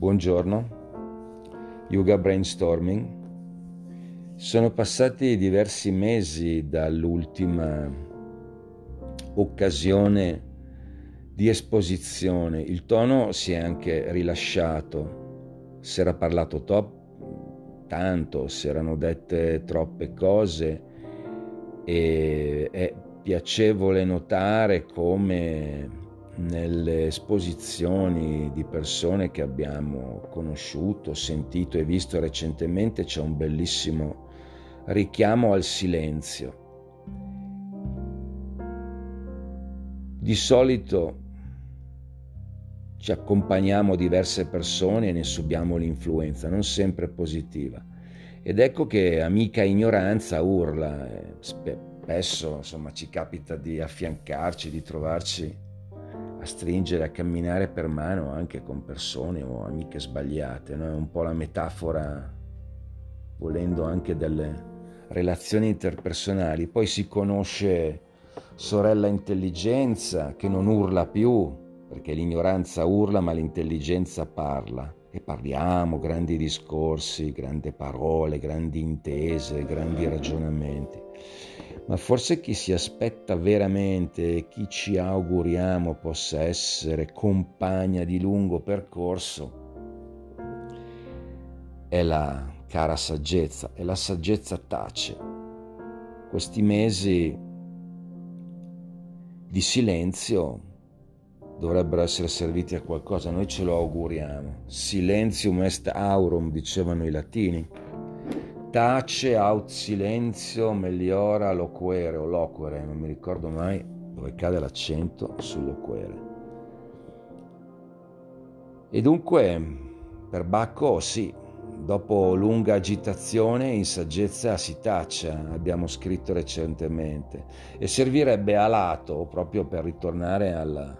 Buongiorno, Yoga Brainstorming. Sono passati diversi mesi dall'ultima occasione di esposizione. Il tono si è anche rilasciato, si era parlato top, tanto, si erano dette troppe cose e è piacevole notare come nelle esposizioni di persone che abbiamo conosciuto, sentito e visto recentemente c'è un bellissimo richiamo al silenzio. Di solito ci accompagniamo diverse persone e ne subiamo l'influenza, non sempre positiva. Ed ecco che amica ignoranza urla, spesso insomma ci capita di affiancarci, di trovarci a stringere, a camminare per mano anche con persone o amiche sbagliate. No? È un po' la metafora, volendo anche delle relazioni interpersonali. Poi si conosce sorella intelligenza che non urla più, perché l'ignoranza urla ma l'intelligenza parla. E parliamo, grandi discorsi, grandi parole, grandi intese, grandi ragionamenti ma forse chi si aspetta veramente chi ci auguriamo possa essere compagna di lungo percorso è la cara saggezza e la saggezza tace. Questi mesi di silenzio dovrebbero essere serviti a qualcosa, noi ce lo auguriamo. Silenzium est aurum, dicevano i latini tace aut silenzio meliora loquere o loquere, non mi ricordo mai dove cade l'accento sull'oquere. E dunque, per Bacco sì, dopo lunga agitazione in saggezza si taccia, abbiamo scritto recentemente, e servirebbe a lato, proprio per ritornare alla,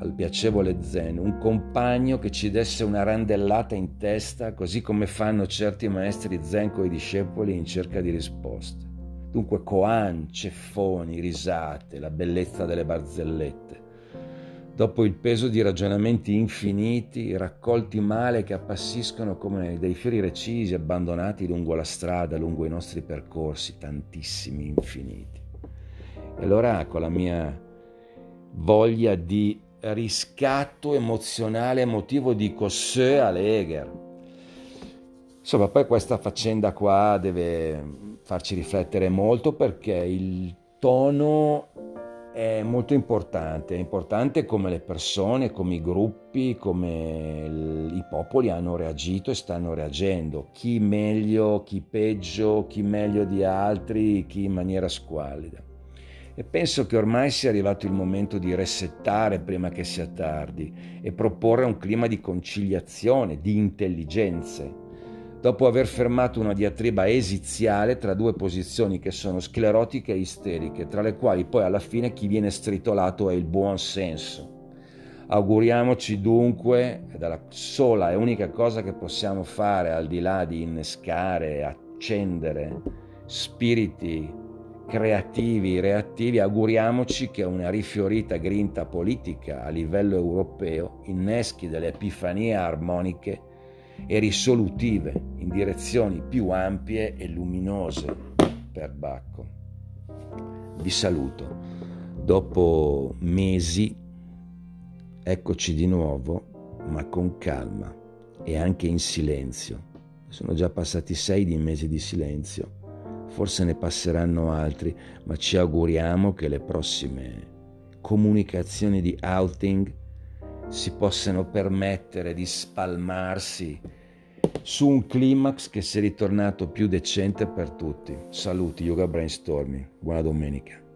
al piacevole zen, un compagno che ci desse una randellata in testa, così come fanno certi maestri zen con i discepoli in cerca di risposte. Dunque koan, ceffoni, risate, la bellezza delle barzellette. Dopo il peso di ragionamenti infiniti, raccolti male che appassiscono come dei fiori recisi abbandonati lungo la strada, lungo i nostri percorsi, tantissimi, infiniti. E allora con la mia voglia di riscatto emozionale emotivo di Cossé a Leger. Insomma, poi questa faccenda qua deve farci riflettere molto perché il tono è molto importante, è importante come le persone, come i gruppi, come i popoli hanno reagito e stanno reagendo, chi meglio, chi peggio, chi meglio di altri, chi in maniera squallida. E penso che ormai sia arrivato il momento di resettare prima che sia tardi e proporre un clima di conciliazione, di intelligenze. Dopo aver fermato una diatriba esiziale tra due posizioni che sono sclerotiche e isteriche, tra le quali poi alla fine chi viene stritolato è il buon senso. Auguriamoci dunque, è la sola e unica cosa che possiamo fare al di là di innescare, accendere spiriti creativi, reattivi, auguriamoci che una rifiorita grinta politica a livello europeo inneschi delle epifanie armoniche e risolutive in direzioni più ampie e luminose per Bacco. Vi saluto. Dopo mesi, eccoci di nuovo, ma con calma e anche in silenzio. Sono già passati sei di mesi di silenzio forse ne passeranno altri, ma ci auguriamo che le prossime comunicazioni di outing si possano permettere di spalmarsi su un climax che sia ritornato più decente per tutti. Saluti, Yoga Brainstorming, buona domenica.